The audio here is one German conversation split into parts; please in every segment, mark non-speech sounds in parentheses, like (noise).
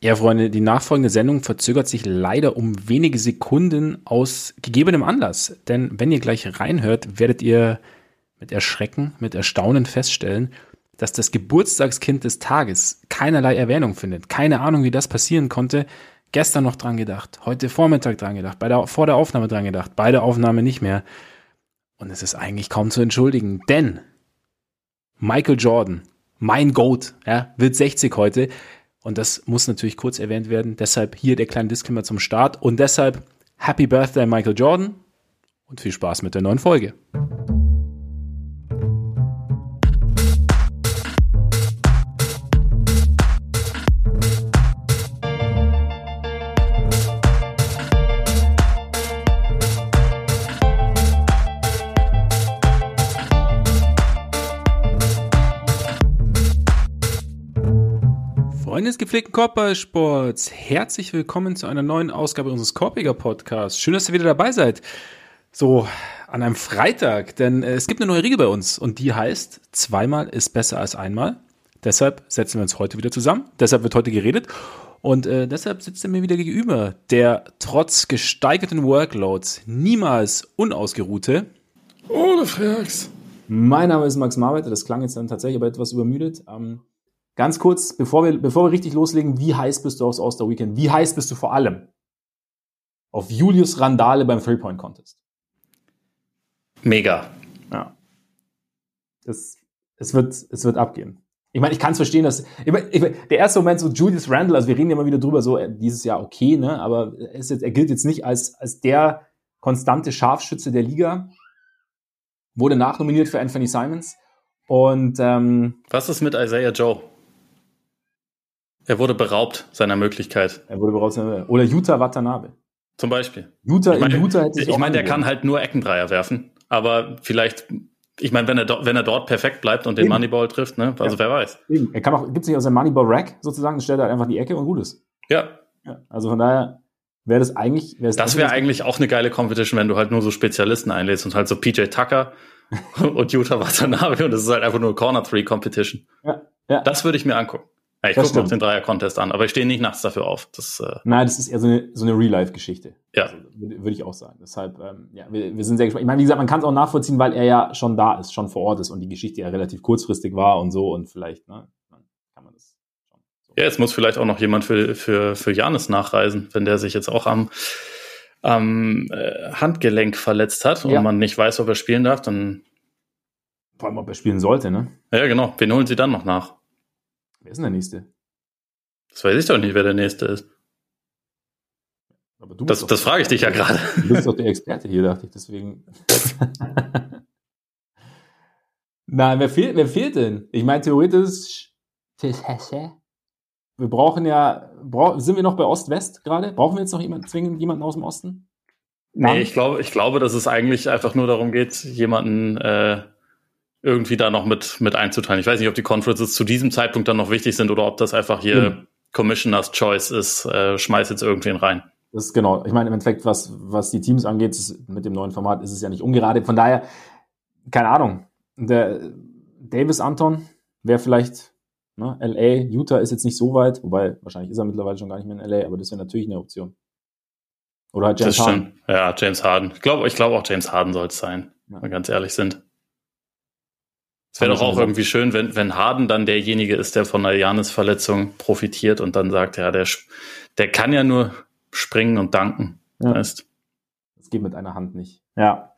Ja, Freunde, die nachfolgende Sendung verzögert sich leider um wenige Sekunden aus gegebenem Anlass. Denn wenn ihr gleich reinhört, werdet ihr mit Erschrecken, mit Erstaunen feststellen, dass das Geburtstagskind des Tages keinerlei Erwähnung findet. Keine Ahnung, wie das passieren konnte. Gestern noch dran gedacht, heute Vormittag dran gedacht, bei der, vor der Aufnahme dran gedacht, bei der Aufnahme nicht mehr. Und es ist eigentlich kaum zu entschuldigen, denn Michael Jordan, mein Goat, ja, wird 60 heute. Und das muss natürlich kurz erwähnt werden. Deshalb hier der kleine Disclaimer zum Start. Und deshalb Happy Birthday, Michael Jordan. Und viel Spaß mit der neuen Folge. Gepflegten Korbballsports, herzlich willkommen zu einer neuen Ausgabe unseres Korbiger Podcasts. Schön, dass ihr wieder dabei seid. So an einem Freitag, denn äh, es gibt eine neue Regel bei uns und die heißt, zweimal ist besser als einmal. Deshalb setzen wir uns heute wieder zusammen. Deshalb wird heute geredet und äh, deshalb sitzt er mir wieder gegenüber, der trotz gesteigerten Workloads niemals unausgeruhte. Ohne Frags. Mein Name ist Max Marbeiter, das klang jetzt dann tatsächlich aber etwas übermüdet. Ähm, Ganz kurz, bevor wir, bevor wir richtig loslegen, wie heiß bist du aufs All-Star Weekend? Wie heiß bist du vor allem auf Julius Randale beim Three-Point-Contest? Mega. Ja. Es, es, wird, es wird abgehen. Ich meine, ich kann es verstehen, dass ich mein, ich mein, der erste Moment so Julius Randle, also wir reden ja immer wieder drüber, so äh, dieses Jahr okay, ne, aber er, ist jetzt, er gilt jetzt nicht als, als der konstante Scharfschütze der Liga. Wurde nachnominiert für Anthony Simons. Und ähm, was ist mit Isaiah Joe? Er wurde beraubt seiner Möglichkeit. Er wurde beraubt seiner Oder Utah Watanabe. Zum Beispiel. Utah, ich meine, Utah hätte ich meine, der kann halt nur Eckendreier werfen. Aber vielleicht, ich meine, wenn er, wenn er dort perfekt bleibt und den Eben. Moneyball trifft, ne? Also ja. wer weiß. Eben. Er kann auch, gibt sich aus dem Moneyball-Rack sozusagen, stellt er halt einfach die Ecke und gut ist. Ja. ja. Also von daher wäre das eigentlich. Das wäre eigentlich auch eine geile Competition, wenn du halt nur so Spezialisten einlädst und halt so PJ Tucker (laughs) und Utah Watanabe und das ist halt einfach nur Corner Three Competition. Ja. ja. Das würde ich mir angucken. Ja, ich gucke mir den Dreier-Contest an, aber ich stehe nicht nachts dafür auf. Das, äh Nein, das ist eher so eine, so eine Real-Life-Geschichte. Ja. Also, würde ich auch sagen. Deshalb, ähm, ja, wir, wir sind sehr gespannt. Ich meine, wie gesagt, man kann es auch nachvollziehen, weil er ja schon da ist, schon vor Ort ist und die Geschichte ja relativ kurzfristig war und so und vielleicht, ne, kann man das schon. So. Ja, jetzt muss vielleicht auch noch jemand für, für, für Janis nachreisen, wenn der sich jetzt auch am, am äh, Handgelenk verletzt hat und ja. man nicht weiß, ob er spielen darf, dann. Vor allem, ob er spielen sollte, ne? Ja, genau. Wen holen sie dann noch nach? Wer ist denn der Nächste? Das weiß ich doch nicht, wer der Nächste ist. Aber du das, das frage ich dich ja gerade. Du bist doch der Experte hier, dachte ich, deswegen. (laughs) Nein, wer fehlt, wer fehlt denn? Ich meine, theoretisch. Wir brauchen ja. sind wir noch bei Ost-West gerade? Brauchen wir jetzt noch jemanden, zwingend jemanden aus dem Osten? Nee, ich glaube, ich glaube, dass es eigentlich einfach nur darum geht, jemanden äh, irgendwie da noch mit, mit einzuteilen. Ich weiß nicht, ob die Conferences zu diesem Zeitpunkt dann noch wichtig sind oder ob das einfach hier mhm. Commissioners Choice ist, äh, schmeiß jetzt irgendwen rein. Das ist genau. Ich meine, im Endeffekt, was, was die Teams angeht, ist, mit dem neuen Format ist es ja nicht ungerade. Von daher, keine Ahnung. Der Davis Anton wäre vielleicht, ne, LA, Utah ist jetzt nicht so weit, wobei wahrscheinlich ist er mittlerweile schon gar nicht mehr in LA, aber das wäre natürlich eine Option. Oder halt James Harden. Ja, James Harden. Ich glaube ich glaub auch James Harden soll es sein, ja. wenn wir ganz ehrlich sind. Es wäre doch auch irgendwie schön, wenn, wenn Harden dann derjenige ist, der von der Janis-Verletzung profitiert und dann sagt, ja, der, der kann ja nur springen und danken. Ja. Weißt. Das geht mit einer Hand nicht. Ja.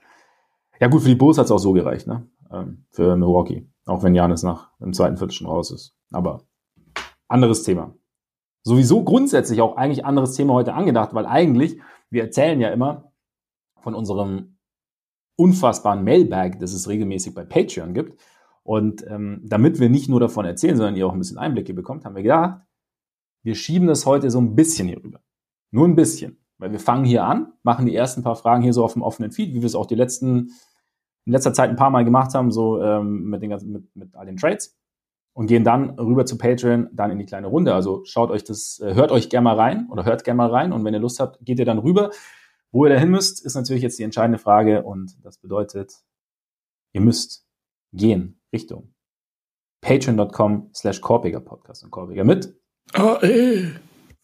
Ja, gut, für die Bulls hat es auch so gereicht, ne? Ähm, für Milwaukee. Auch wenn Janis nach dem zweiten Viertel schon raus ist. Aber anderes Thema. Sowieso grundsätzlich auch eigentlich anderes Thema heute angedacht, weil eigentlich, wir erzählen ja immer von unserem unfassbaren Mailbag, das es regelmäßig bei Patreon gibt. Und ähm, damit wir nicht nur davon erzählen, sondern ihr auch ein bisschen Einblicke bekommt, haben wir gedacht, wir schieben das heute so ein bisschen hier rüber. Nur ein bisschen. Weil wir fangen hier an, machen die ersten paar Fragen hier so auf dem offenen Feed, wie wir es auch die letzten, in letzter Zeit ein paar Mal gemacht haben, so ähm, mit, den ganzen, mit, mit all den Trades. Und gehen dann rüber zu Patreon, dann in die kleine Runde. Also schaut euch das, äh, hört euch gerne mal rein oder hört gerne mal rein. Und wenn ihr Lust habt, geht ihr dann rüber. Wo ihr dahin müsst, ist natürlich jetzt die entscheidende Frage. Und das bedeutet, ihr müsst gehen. Richtung patreon.com slash Korpiger Podcast und Korpiger mit AE.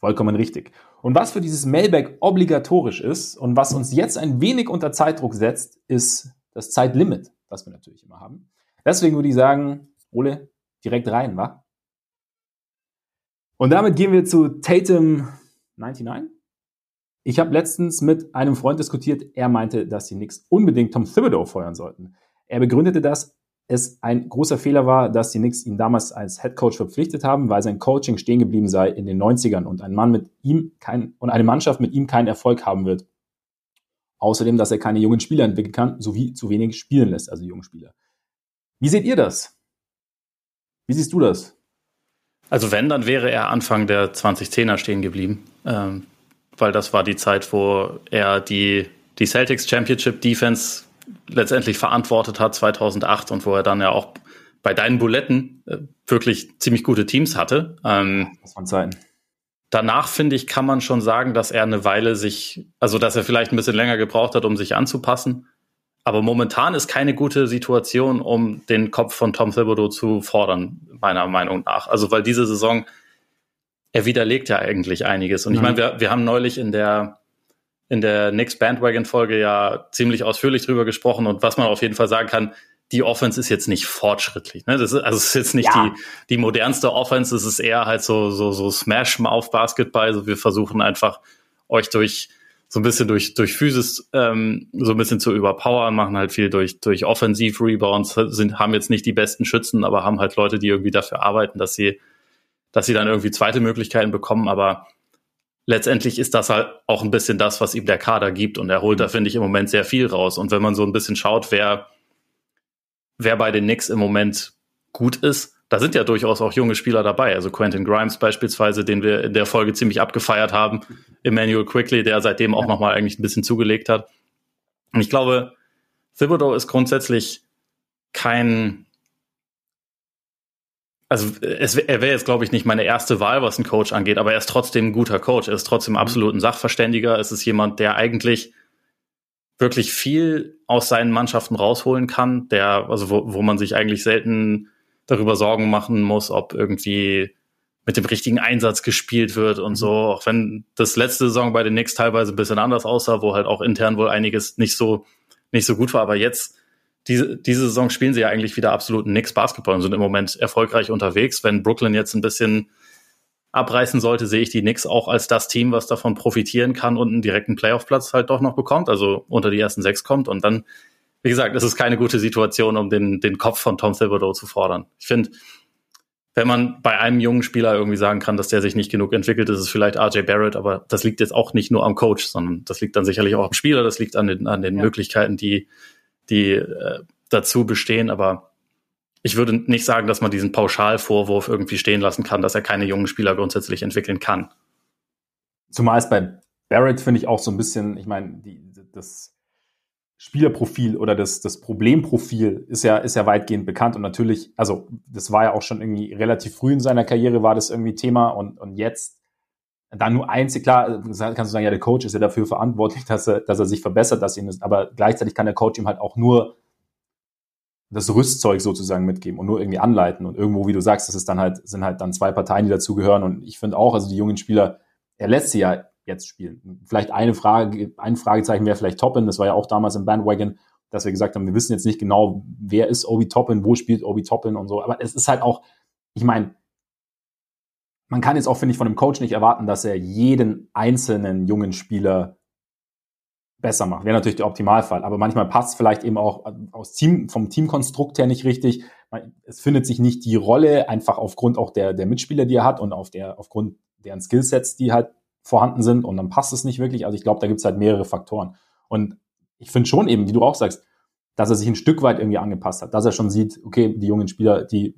Vollkommen richtig. Und was für dieses Mailback obligatorisch ist und was uns jetzt ein wenig unter Zeitdruck setzt, ist das Zeitlimit, das wir natürlich immer haben. Deswegen würde ich sagen, Ole, direkt rein, wa? Und damit gehen wir zu Tatum 99. Ich habe letztens mit einem Freund diskutiert, er meinte, dass die Knicks unbedingt Tom Thibodeau feuern sollten. Er begründete das, es ein großer Fehler war, dass die Knicks ihn damals als Head Coach verpflichtet haben, weil sein Coaching stehen geblieben sei in den 90ern und ein Mann mit ihm kein, und eine Mannschaft mit ihm keinen Erfolg haben wird. Außerdem, dass er keine jungen Spieler entwickeln kann, sowie zu wenig spielen lässt, also junge Spieler. Wie seht ihr das? Wie siehst du das? Also wenn, dann wäre er Anfang der 2010er stehen geblieben, ähm, weil das war die Zeit, wo er die, die Celtics Championship Defense letztendlich verantwortet hat 2008 und wo er dann ja auch bei deinen Buletten äh, wirklich ziemlich gute Teams hatte. Ähm, das waren Zeiten. Danach finde ich, kann man schon sagen, dass er eine Weile sich, also dass er vielleicht ein bisschen länger gebraucht hat, um sich anzupassen. Aber momentan ist keine gute Situation, um den Kopf von Tom Thibodeau zu fordern, meiner Meinung nach. Also weil diese Saison, er widerlegt ja eigentlich einiges. Und mhm. ich meine, wir, wir haben neulich in der in der Knicks Bandwagon Folge ja ziemlich ausführlich drüber gesprochen und was man auf jeden Fall sagen kann, die Offense ist jetzt nicht fortschrittlich. Ne? Das ist, also es ist jetzt nicht ja. die, die modernste Offense, es ist eher halt so, so, so Smash auf Basketball. Also wir versuchen einfach euch durch so ein bisschen durch, durch Physis ähm, so ein bisschen zu überpowern, machen halt viel durch, durch Offensiv-Rebounds, sind, haben jetzt nicht die besten Schützen, aber haben halt Leute, die irgendwie dafür arbeiten, dass sie, dass sie dann irgendwie zweite Möglichkeiten bekommen. Aber letztendlich ist das halt auch ein bisschen das, was ihm der Kader gibt und er holt da, finde ich, im Moment sehr viel raus. Und wenn man so ein bisschen schaut, wer, wer bei den Knicks im Moment gut ist, da sind ja durchaus auch junge Spieler dabei. Also Quentin Grimes beispielsweise, den wir in der Folge ziemlich abgefeiert haben. Emmanuel Quickly, der seitdem auch ja. nochmal eigentlich ein bisschen zugelegt hat. Und ich glaube, Thibodeau ist grundsätzlich kein, also es, er wäre jetzt, glaube ich, nicht meine erste Wahl, was ein Coach angeht, aber er ist trotzdem ein guter Coach. Er ist trotzdem absolut ein Sachverständiger. Es ist jemand, der eigentlich wirklich viel aus seinen Mannschaften rausholen kann, der, also wo, wo man sich eigentlich selten darüber Sorgen machen muss, ob irgendwie mit dem richtigen Einsatz gespielt wird und so. Mhm. Auch wenn das letzte Saison bei den Knicks teilweise ein bisschen anders aussah, wo halt auch intern wohl einiges nicht so, nicht so gut war. Aber jetzt diese, diese Saison spielen sie ja eigentlich wieder absoluten Knicks Basketball und sind im Moment erfolgreich unterwegs. Wenn Brooklyn jetzt ein bisschen abreißen sollte, sehe ich die Knicks auch als das Team, was davon profitieren kann und einen direkten Playoff-Platz halt doch noch bekommt, also unter die ersten sechs kommt. Und dann, wie gesagt, es ist keine gute Situation, um den, den Kopf von Tom Thibodeau zu fordern. Ich finde, wenn man bei einem jungen Spieler irgendwie sagen kann, dass der sich nicht genug entwickelt, ist es vielleicht RJ Barrett, aber das liegt jetzt auch nicht nur am Coach, sondern das liegt dann sicherlich auch am Spieler, das liegt an den, an den ja. Möglichkeiten, die, die äh, dazu bestehen. Aber ich würde nicht sagen, dass man diesen Pauschalvorwurf irgendwie stehen lassen kann, dass er keine jungen Spieler grundsätzlich entwickeln kann. Zumal es bei Barrett finde ich auch so ein bisschen, ich meine, die, das Spielerprofil oder das, das Problemprofil ist ja, ist ja weitgehend bekannt und natürlich, also das war ja auch schon irgendwie relativ früh in seiner Karriere war das irgendwie Thema und, und jetzt dann nur einzig, klar, kannst du sagen, ja, der Coach ist ja dafür verantwortlich, dass er, dass er sich verbessert, dass ihn, aber gleichzeitig kann der Coach ihm halt auch nur das Rüstzeug sozusagen mitgeben und nur irgendwie anleiten. Und irgendwo, wie du sagst, das ist dann halt, sind halt dann zwei Parteien, die dazugehören. Und ich finde auch, also die jungen Spieler, er lässt sie ja jetzt spielen. Vielleicht eine Frage, ein Fragezeichen wäre vielleicht Toppin, das war ja auch damals im Bandwagon, dass wir gesagt haben, wir wissen jetzt nicht genau, wer ist Obi Toppin, wo spielt Obi Toppin und so. Aber es ist halt auch, ich meine, man kann jetzt auch, finde ich, von einem Coach nicht erwarten, dass er jeden einzelnen jungen Spieler besser macht. Wäre natürlich der Optimalfall. Aber manchmal passt es vielleicht eben auch aus Team, vom Teamkonstrukt her nicht richtig. Es findet sich nicht die Rolle, einfach aufgrund auch der, der Mitspieler, die er hat und auf der, aufgrund deren Skillsets, die halt vorhanden sind. Und dann passt es nicht wirklich. Also ich glaube, da gibt es halt mehrere Faktoren. Und ich finde schon eben, wie du auch sagst, dass er sich ein Stück weit irgendwie angepasst hat, dass er schon sieht, okay, die jungen Spieler, die,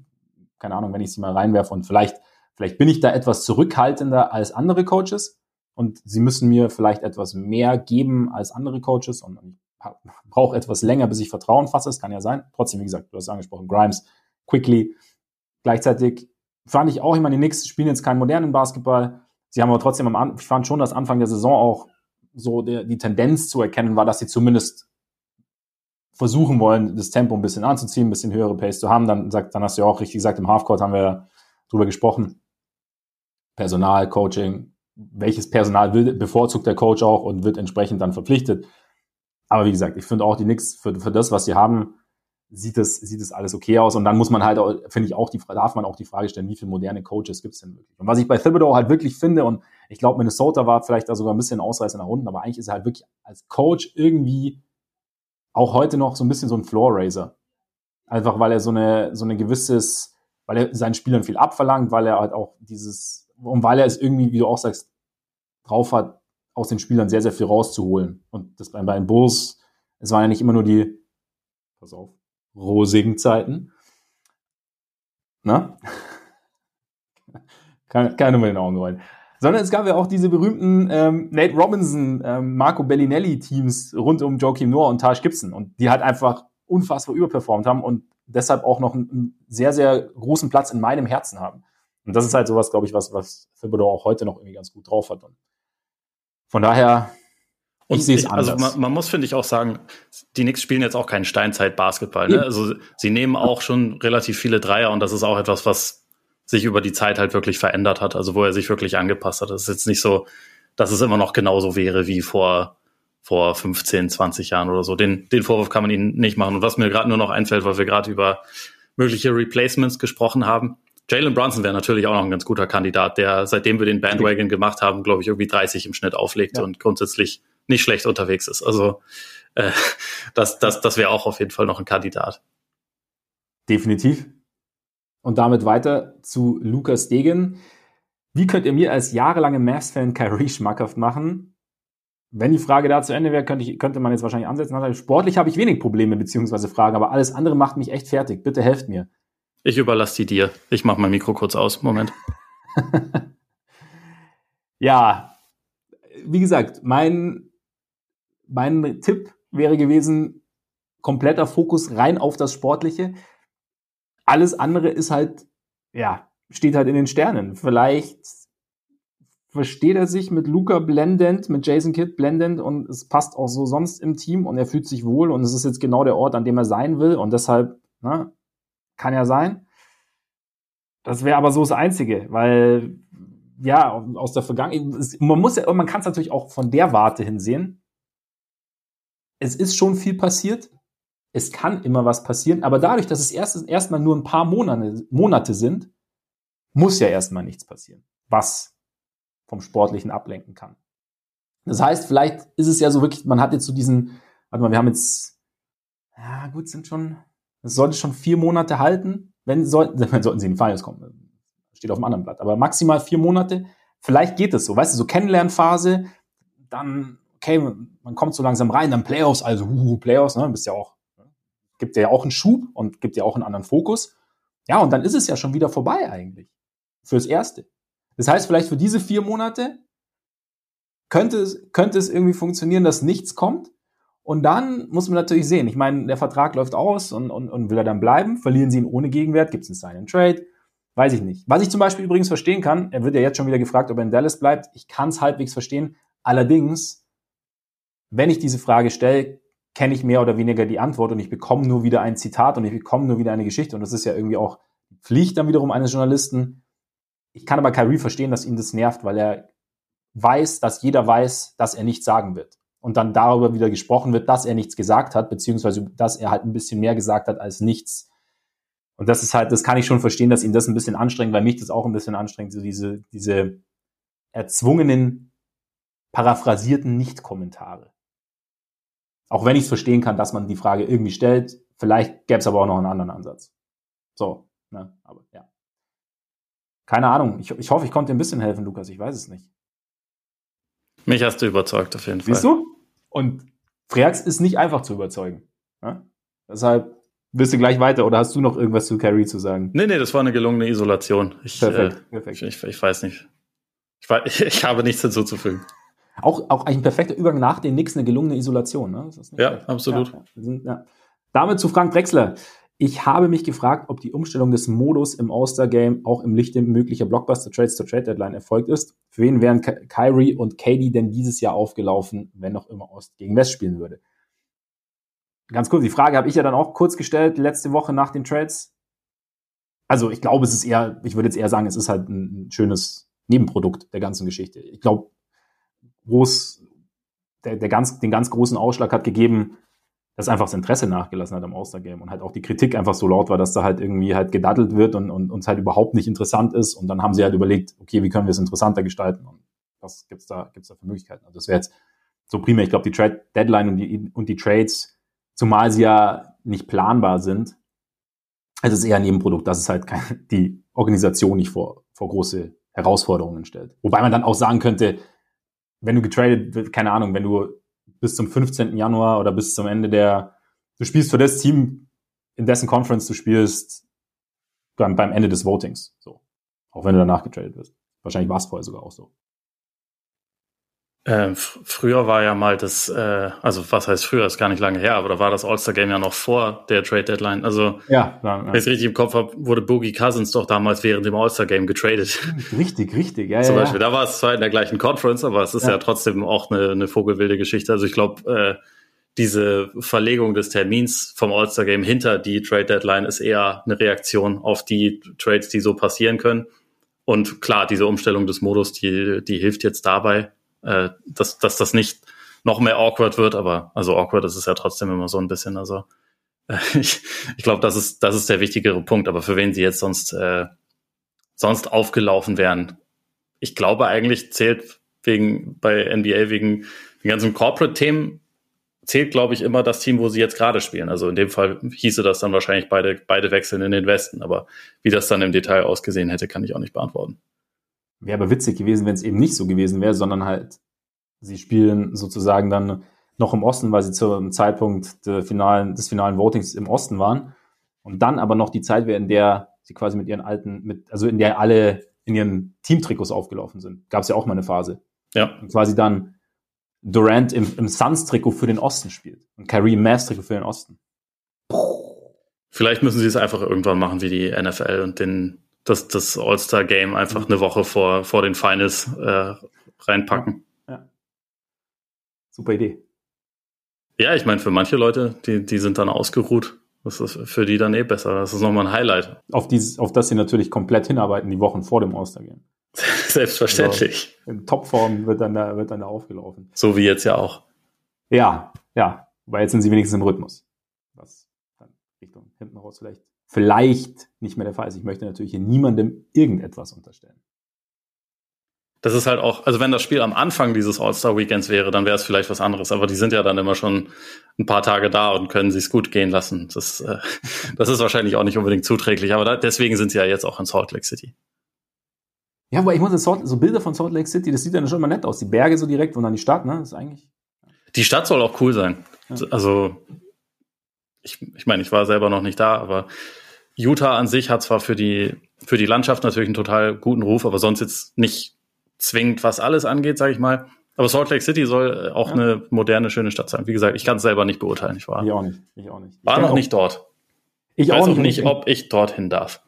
keine Ahnung, wenn ich sie mal reinwerfe und vielleicht, vielleicht bin ich da etwas zurückhaltender als andere Coaches, und sie müssen mir vielleicht etwas mehr geben als andere Coaches und ich (laughs) brauche etwas länger, bis ich Vertrauen fasse. Das kann ja sein. Trotzdem, wie gesagt, du hast angesprochen, Grimes, Quickly. Gleichzeitig fand ich auch immer, die Knicks spielen jetzt keinen modernen Basketball. Sie haben aber trotzdem am Anfang, ich fand schon, dass Anfang der Saison auch so die Tendenz zu erkennen war, dass sie zumindest versuchen wollen, das Tempo ein bisschen anzuziehen, ein bisschen höhere Pace zu haben. Dann sagt, dann hast du ja auch richtig gesagt, im Halfcourt haben wir drüber gesprochen. Personal, Coaching, welches Personal will, bevorzugt der Coach auch und wird entsprechend dann verpflichtet. Aber wie gesagt, ich finde auch die Knicks für, für das, was sie haben, sieht es, sieht es alles okay aus. Und dann muss man halt, finde ich auch, die, darf man auch die Frage stellen, wie viele moderne Coaches gibt es denn wirklich? Und was ich bei Thibodeau halt wirklich finde, und ich glaube, Minnesota war vielleicht da sogar ein bisschen Ausreißer nach unten, aber eigentlich ist er halt wirklich als Coach irgendwie auch heute noch so ein bisschen so ein Floor-Raiser. Einfach weil er so eine, so eine gewisses, weil er seinen Spielern viel abverlangt, weil er halt auch dieses, und weil er es irgendwie, wie du auch sagst, drauf hat, aus den Spielern sehr, sehr viel rauszuholen. Und das bei, den Bulls, es waren ja nicht immer nur die, pass auf, rosigen Zeiten. Na? (laughs) Keine mit den Augen rollen. Sondern es gab ja auch diese berühmten ähm, Nate Robinson, ähm, Marco Bellinelli-Teams rund um Joachim Noah und Taj Gibson und die halt einfach unfassbar überperformt haben und deshalb auch noch einen sehr, sehr großen Platz in meinem Herzen haben. Und das ist halt sowas, glaube ich, was, was Thibodeau auch heute noch irgendwie ganz gut drauf hat. Und von daher, und ich sehe es anders. Also man, man muss, finde ich, auch sagen, die Knicks spielen jetzt auch keinen Steinzeit-Basketball. Ne? Also sie nehmen auch schon relativ viele Dreier und das ist auch etwas, was sich über die Zeit halt wirklich verändert hat, also wo er sich wirklich angepasst hat. Das ist jetzt nicht so, dass es immer noch genauso wäre wie vor, vor 15, 20 Jahren oder so. Den, den Vorwurf kann man ihnen nicht machen. Und was mir gerade nur noch einfällt, weil wir gerade über mögliche Replacements gesprochen haben. Jalen Brunson wäre natürlich auch noch ein ganz guter Kandidat, der, seitdem wir den Bandwagon gemacht haben, glaube ich, irgendwie 30 im Schnitt auflegt ja. und grundsätzlich nicht schlecht unterwegs ist. Also äh, das, das, das wäre auch auf jeden Fall noch ein Kandidat. Definitiv. Und damit weiter zu Lukas Degen. Wie könnt ihr mir als jahrelange Mavs-Fan Kyrie schmackhaft machen? Wenn die Frage da zu Ende wäre, könnte, ich, könnte man jetzt wahrscheinlich ansetzen. Sportlich habe ich wenig Probleme beziehungsweise Fragen, aber alles andere macht mich echt fertig. Bitte helft mir. Ich überlasse die dir. Ich mache mein Mikro kurz aus. Moment. (laughs) ja, wie gesagt, mein, mein Tipp wäre gewesen, kompletter Fokus rein auf das Sportliche. Alles andere ist halt, ja, steht halt in den Sternen. Vielleicht versteht er sich mit Luca blendend, mit Jason Kidd blendend und es passt auch so sonst im Team und er fühlt sich wohl und es ist jetzt genau der Ort, an dem er sein will und deshalb, ne, kann ja sein. Das wäre aber so das Einzige, weil, ja, aus der Vergangenheit, man muss ja, man kann es natürlich auch von der Warte hin sehen. Es ist schon viel passiert, es kann immer was passieren, aber dadurch, dass es erst erstmal nur ein paar Monate, Monate sind, muss ja erstmal nichts passieren, was vom Sportlichen ablenken kann. Das heißt, vielleicht ist es ja so wirklich, man hat jetzt so diesen, warte mal, wir haben jetzt, ja gut, sind schon, es sollte schon vier Monate halten, wenn sollten, wenn (laughs) sollten sie in die Finals kommen, steht auf dem anderen Blatt, aber maximal vier Monate, vielleicht geht es so, weißt du, so Kennenlernphase, dann, okay, man kommt so langsam rein, dann Playoffs, also uh, Playoffs, ne, bist ja auch gibt ja auch einen Schub und gibt dir auch einen anderen Fokus. Ja, und dann ist es ja schon wieder vorbei eigentlich. Fürs Erste. Das heißt, vielleicht für diese vier Monate könnte es, könnte es irgendwie funktionieren, dass nichts kommt. Und dann muss man natürlich sehen. Ich meine, der Vertrag läuft aus und, und, und will er dann bleiben? Verlieren sie ihn ohne Gegenwert? Gibt es einen Sign and Trade? Weiß ich nicht. Was ich zum Beispiel übrigens verstehen kann, er wird ja jetzt schon wieder gefragt, ob er in Dallas bleibt. Ich kann es halbwegs verstehen. Allerdings, wenn ich diese Frage stelle, kenne ich mehr oder weniger die Antwort und ich bekomme nur wieder ein Zitat und ich bekomme nur wieder eine Geschichte. Und das ist ja irgendwie auch Pflicht dann wiederum eines Journalisten. Ich kann aber Kyrie verstehen, dass ihn das nervt, weil er weiß, dass jeder weiß, dass er nichts sagen wird. Und dann darüber wieder gesprochen wird, dass er nichts gesagt hat, beziehungsweise dass er halt ein bisschen mehr gesagt hat als nichts. Und das ist halt, das kann ich schon verstehen, dass ihn das ein bisschen anstrengt, weil mich das auch ein bisschen anstrengt, so diese, diese erzwungenen, paraphrasierten Nicht-Kommentare. Auch wenn ich es verstehen kann, dass man die Frage irgendwie stellt, vielleicht gäbe es aber auch noch einen anderen Ansatz. So, ne, aber ja. Keine Ahnung. Ich, ich hoffe, ich konnte dir ein bisschen helfen, Lukas. Ich weiß es nicht. Mich hast du überzeugt, auf jeden Fall. Siehst du? Und Freax ist nicht einfach zu überzeugen. Ne? Deshalb wirst du gleich weiter oder hast du noch irgendwas zu Carrie zu sagen? Nee, nee, das war eine gelungene Isolation. Ich, perfekt, äh, perfekt. Ich, ich, weiß nicht. (laughs) Ich, ich habe nichts hinzuzufügen. Auch, auch eigentlich ein perfekter Übergang nach den Knicks, eine gelungene Isolation. Ne? ja, perfekt. absolut. Ja, sind, ja. Damit zu Frank Drexler. Ich habe mich gefragt, ob die Umstellung des Modus im All-Star-Game auch im Lichte möglicher Blockbuster-Trades zur Trade-Deadline erfolgt ist. Für wen wären Kyrie und KD denn dieses Jahr aufgelaufen, wenn noch immer Ost gegen West spielen würde? Ganz kurz, die Frage habe ich ja dann auch kurz gestellt, letzte Woche nach den Trades. Also ich glaube, es ist eher, ich würde jetzt eher sagen, es ist halt ein schönes Nebenprodukt der ganzen Geschichte. Ich glaube, groß, der, der ganz, den ganz großen Ausschlag hat gegeben, dass einfach das Interesse nachgelassen hat am All-Star-Game und halt auch die Kritik einfach so laut war, dass da halt irgendwie halt gedaddelt wird und, und uns halt überhaupt nicht interessant ist. Und dann haben sie halt überlegt, okay, wie können wir es interessanter gestalten und was gibt's da, gibt's da für Möglichkeiten? Also das wäre jetzt so primär, ich glaube, die Trade-Deadline und die, und die Trades, zumal sie ja nicht planbar sind, es ist eher ein Nebenprodukt, dass es halt keine, die Organisation nicht vor, vor große Herausforderungen stellt. Wobei man dann auch sagen könnte, wenn du getradet keine Ahnung, wenn du bis zum 15. Januar oder bis zum Ende der, du spielst für das Team, in dessen Conference du spielst, beim, beim Ende des Votings. So. Auch wenn du danach getradet wirst. Wahrscheinlich war es vorher sogar auch so. Äh, früher war ja mal das, äh, also was heißt früher, ist gar nicht lange her, aber da war das All-Star-Game ja noch vor der Trade-Deadline. Also, ja, ja, ja. wenn ich es richtig im Kopf habe, wurde Boogie Cousins doch damals während dem All-Star-Game getradet. (laughs) Richtig, richtig, ja, Zum ja. Beispiel, da war es zwar in der gleichen Conference, aber es ist ja, ja trotzdem auch eine, eine vogelwilde Geschichte. Also ich glaube, äh, diese Verlegung des Termins vom All-Star-Game hinter die Trade-Deadline ist eher eine Reaktion auf die Trades, die so passieren können. Und klar, diese Umstellung des Modus, die, die hilft jetzt dabei äh, dass, dass das nicht noch mehr awkward wird, aber also awkward ist es ja trotzdem immer so ein bisschen. Also äh, (laughs) ich, ich glaube, das ist, das ist der wichtigere Punkt, aber für wen sie jetzt sonst, äh, sonst aufgelaufen wären, ich glaube eigentlich zählt wegen bei NBA wegen den ganzen Corporate-Themen zählt, glaube ich, immer das Team, wo sie jetzt gerade spielen. Also in dem Fall hieße das dann wahrscheinlich beide, beide wechseln in den Westen. Aber wie das dann im Detail ausgesehen hätte, kann ich auch nicht beantworten. Wäre aber witzig gewesen, wenn es eben nicht so gewesen wäre, sondern halt, sie spielen sozusagen dann noch im Osten, weil sie zum Zeitpunkt finalen, des finalen Votings im Osten waren. Und dann aber noch die Zeit wäre, in der sie quasi mit ihren alten, mit, also in der alle in ihren Teamtrikots aufgelaufen sind. Gab es ja auch mal eine Phase. Ja. Und quasi dann Durant im, im Suns-Trikot für den Osten spielt und Kyrie im Mavs-Trikot für den Osten. Vielleicht müssen sie es einfach irgendwann machen wie die NFL und den das, das All-Star-Game einfach mhm. eine Woche vor, vor den Finals äh, reinpacken. Ja. ja. Super Idee. Ja, ich meine, für manche Leute, die, die sind dann ausgeruht. Das ist für die dann eh besser. Das ist nochmal ein Highlight. Auf, dieses, auf das sie natürlich komplett hinarbeiten, die Wochen vor dem All-Star-Game. (laughs) Selbstverständlich. Also in Topform wird dann, da, wird dann da aufgelaufen. So wie jetzt ja auch. Ja, ja. Weil jetzt sind sie wenigstens im Rhythmus. Was dann Richtung hinten raus vielleicht vielleicht nicht mehr der Fall ist. Ich möchte natürlich hier niemandem irgendetwas unterstellen. Das ist halt auch, also wenn das Spiel am Anfang dieses All-Star-Weekends wäre, dann wäre es vielleicht was anderes. Aber die sind ja dann immer schon ein paar Tage da und können sich's gut gehen lassen. Das, äh, (laughs) das ist wahrscheinlich auch nicht unbedingt zuträglich. Aber da, deswegen sind sie ja jetzt auch in Salt Lake City. Ja, aber ich muss Salt, so Bilder von Salt Lake City, das sieht dann schon immer nett aus. Die Berge so direkt und dann die Stadt, ne? Das ist eigentlich. Die Stadt soll auch cool sein. Ja. Also ich, ich meine, ich war selber noch nicht da, aber Utah an sich hat zwar für die, für die Landschaft natürlich einen total guten Ruf, aber sonst jetzt nicht zwingend, was alles angeht, sage ich mal. Aber Salt Lake City soll auch ja. eine moderne, schöne Stadt sein. Wie gesagt, ich kann es selber nicht beurteilen. Ich war, ich auch nicht. Ich auch nicht. war noch auch, nicht dort. Ich, ich weiß auch nicht, ob ich dorthin darf.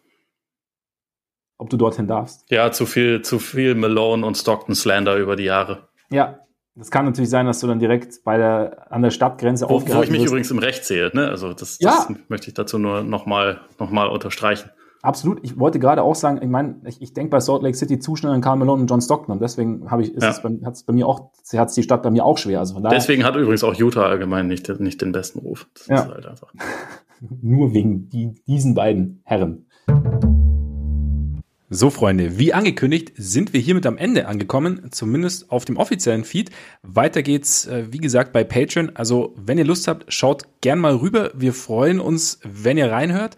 Ob du dorthin darfst? Ja, zu viel, zu viel Malone und Stockton Slander über die Jahre. Ja, das kann natürlich sein, dass du dann direkt bei der, an der Stadtgrenze Wo, wo ich mich wirst. übrigens im Recht sehe, ne? Also das, ja. das möchte ich dazu nur nochmal noch mal unterstreichen. Absolut. Ich wollte gerade auch sagen, ich meine, ich, ich denke bei Salt Lake City zu schnell an Carl Malone und John Stockton und deswegen habe ich, ist ja. es bei, hat's bei mir auch, hat die Stadt bei mir auch schwer. Also von daher, deswegen hat übrigens auch Utah allgemein nicht, nicht den besten Ruf. Das ja. ist halt einfach. (laughs) Nur wegen die, diesen beiden Herren. So, Freunde, wie angekündigt, sind wir hiermit am Ende angekommen, zumindest auf dem offiziellen Feed. Weiter geht's, äh, wie gesagt, bei Patreon. Also, wenn ihr Lust habt, schaut gern mal rüber. Wir freuen uns, wenn ihr reinhört.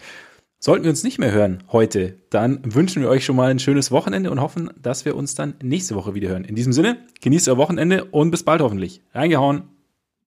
Sollten wir uns nicht mehr hören heute, dann wünschen wir euch schon mal ein schönes Wochenende und hoffen, dass wir uns dann nächste Woche wieder hören. In diesem Sinne, genießt euer Wochenende und bis bald hoffentlich. Reingehauen.